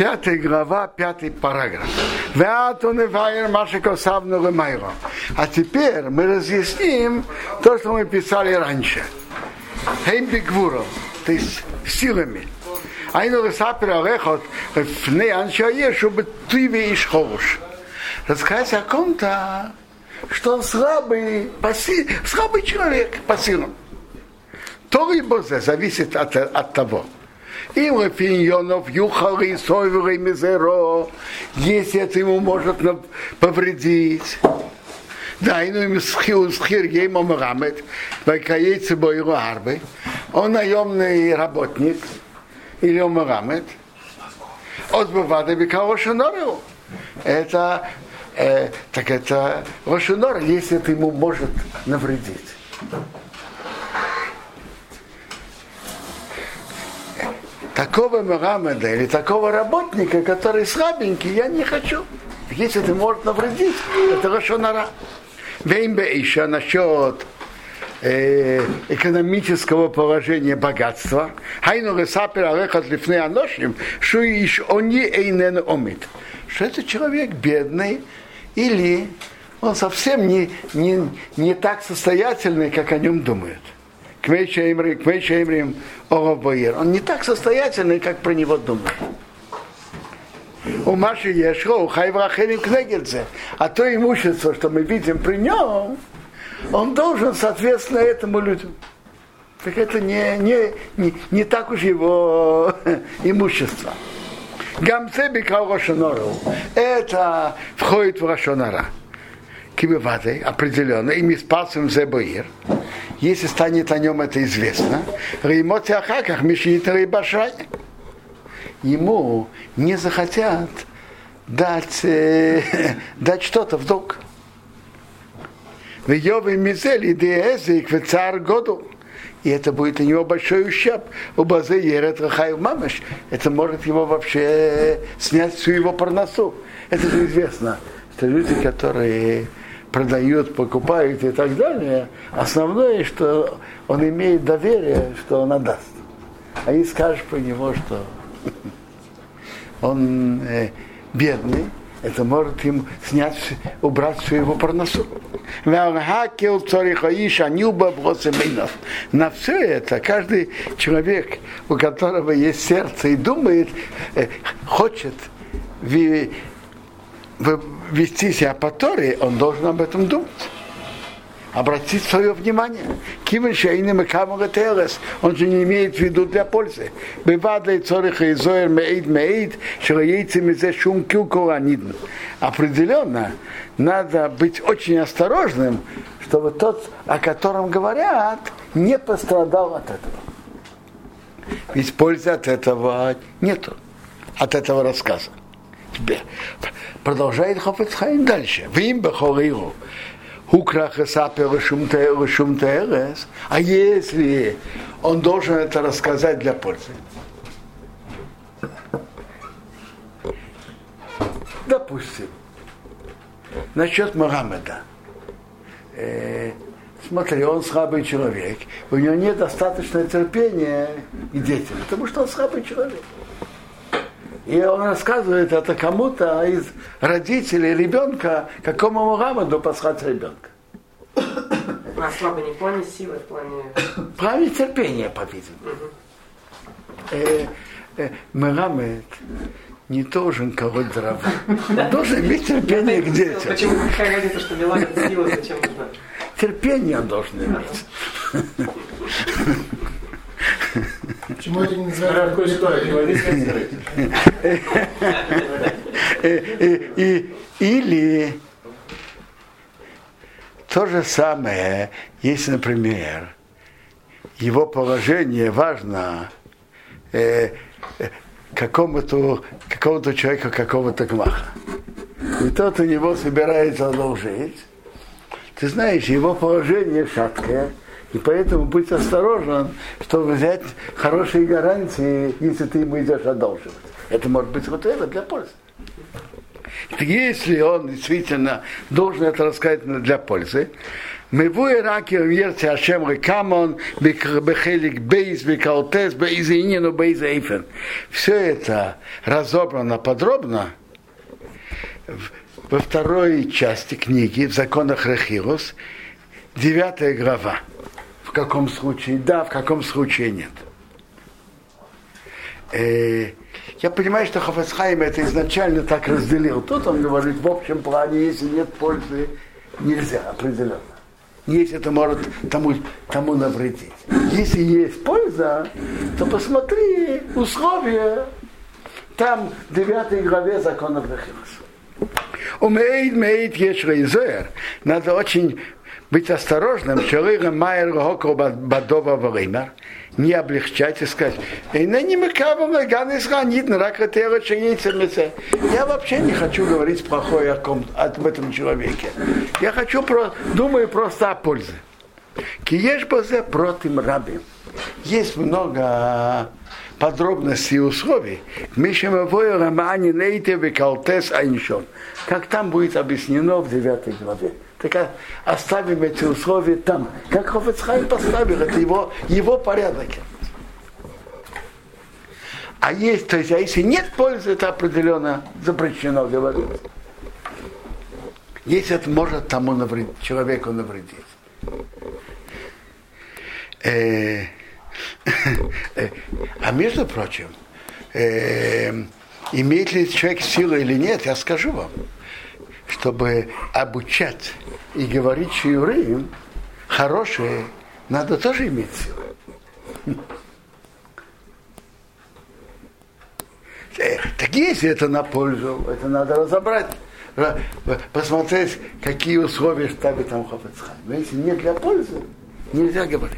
пятая глава, пятый параграф. А теперь мы разъясним то, что мы писали раньше. Хеймбигвуром, то есть силами. Айну высапер алехот фне анчае, чтобы ты веешь холуш. Рассказать о ком-то, что он слабый, паси, слабый человек по силам. То либо зависит от, от того. И Лапиньонов, Юхали, Сойвер и Мизеро, если это ему может повредить. Да, и ну схир ему Мухаммед, Вайкаейцы Бойру Арбы, он наемный работник, или Мухаммед, от Бавада Бекао Шанору. Это, э, так это Рошунор, если это ему может навредить. Такого Мухаммеда или такого работника, который слабенький, я не хочу. Если это может навредить, это Рошонара. Веймбе еще насчет э, экономического положения богатства. Хайну ресапер алехат лифны аношим, что иш они эйнен омит. Что это человек бедный или он совсем не, не, не так состоятельный, как о нем думают. Кмейшеймрим Орабоир. Он не так состоятельный, как про него думают. У Маши Ешро, у Хайврахелим Кнегельце. А то имущество, что мы видим при нем, он должен соответственно этому людям. Так это не, не, не, не так уж его имущество. Гамцеби Рошонору. Это входит в Рошонара. Кибевады определенно. И мы спасем Зебоир если станет о нем это известно, Реймоти Ахаках Мишит Рейбашай. Ему не захотят дать, э, дать что-то в долг. В Йове Мизель Идеэзик в царь году. И это будет для него большой ущерб. У Базы Ерет Рахаев Мамаш. Это может его вообще снять всю его парносу. Это же известно, что люди, которые продают, покупают и так далее, основное, что он имеет доверие, что он отдаст. А и скажешь про него, что он э, бедный, это может им снять, убрать всю его парносу. На все это каждый человек, у которого есть сердце и думает, э, хочет вести себя по Торе, он должен об этом думать. Обратить свое внимание. Кивен шейным и камагателес. Он же не имеет в виду для пользы. Бывадли цориха и зоер меид меид, шелоейцем из шум килкуранидн. Определенно, надо быть очень осторожным, чтобы тот, о котором говорят, не пострадал от этого. Ведь пользы от этого нету, от этого рассказа продолжает Хофецхайм дальше. Вим бехориру. А если он должен это рассказать для пользы? Допустим, насчет Мухаммеда. Э, смотри, он слабый человек, у него нет достаточного терпения и деятельности, потому что он слабый человек. И он рассказывает это кому-то из родителей ребенка, какому Мухаммаду пасхать ребенка. А слабо не в плане силы, в плане... В плане терпения, по-видимому. Э, э, Мухаммед не должен колоть дрова. Он должен иметь терпение к детям. Почему? Какая разница, что Милана сила, зачем нужна? Терпение он должен иметь. Почему это не называют такой ситуацией? Или то же самое, если, например, его положение важно э, какому-то какого человека, какого-то гмаха. И тот у него собирается одолжить. Ты знаешь, его положение шаткое, и поэтому будь осторожен, чтобы взять хорошие гарантии, если ты ему идешь одолживать. Это может быть вот это для пользы. Если он действительно должен это рассказать для пользы, Мевуи раки верти Ашем Рекамон, Бехелик Бейс, Бекалтес, Бейзаинину, Бейзаифен. Все это разобрано подробно во второй части книги, в законах Рахирус, девятая глава. В каком случае да, в каком случае нет. Э, я понимаю, что Хафацхайм это изначально так разделил. Тут он говорит, в общем плане, если нет пользы, нельзя определенно. Если это может тому, тому навредить. Если есть польза, то посмотри условия. Там 9 главе законов Рахилус. Умеет, меет, ешрейзер. Надо очень быть осторожным. Человек майер бадова время не облегчать и сказать, я вообще не хочу говорить плохое о ком, об этом человеке. Я хочу, про, думаю просто о пользе. Киеш базе против раби. Есть много подробностей и условий. Как там будет объяснено в 9 главе. Так оставим эти условия там. Как Хофецхайм поставил, это его, его порядок. А есть, то есть, а если нет пользы, это определенно запрещено говорить. Если это может тому навредить, человеку навредить. Э, э, а между прочим, э, имеет ли человек силу или нет, я скажу вам чтобы обучать и говорить шиурим, хорошее, надо тоже иметь силу. Так если это на пользу, это надо разобрать, посмотреть, какие условия ставит там Хофецхайм. Но если нет для пользы, нельзя говорить.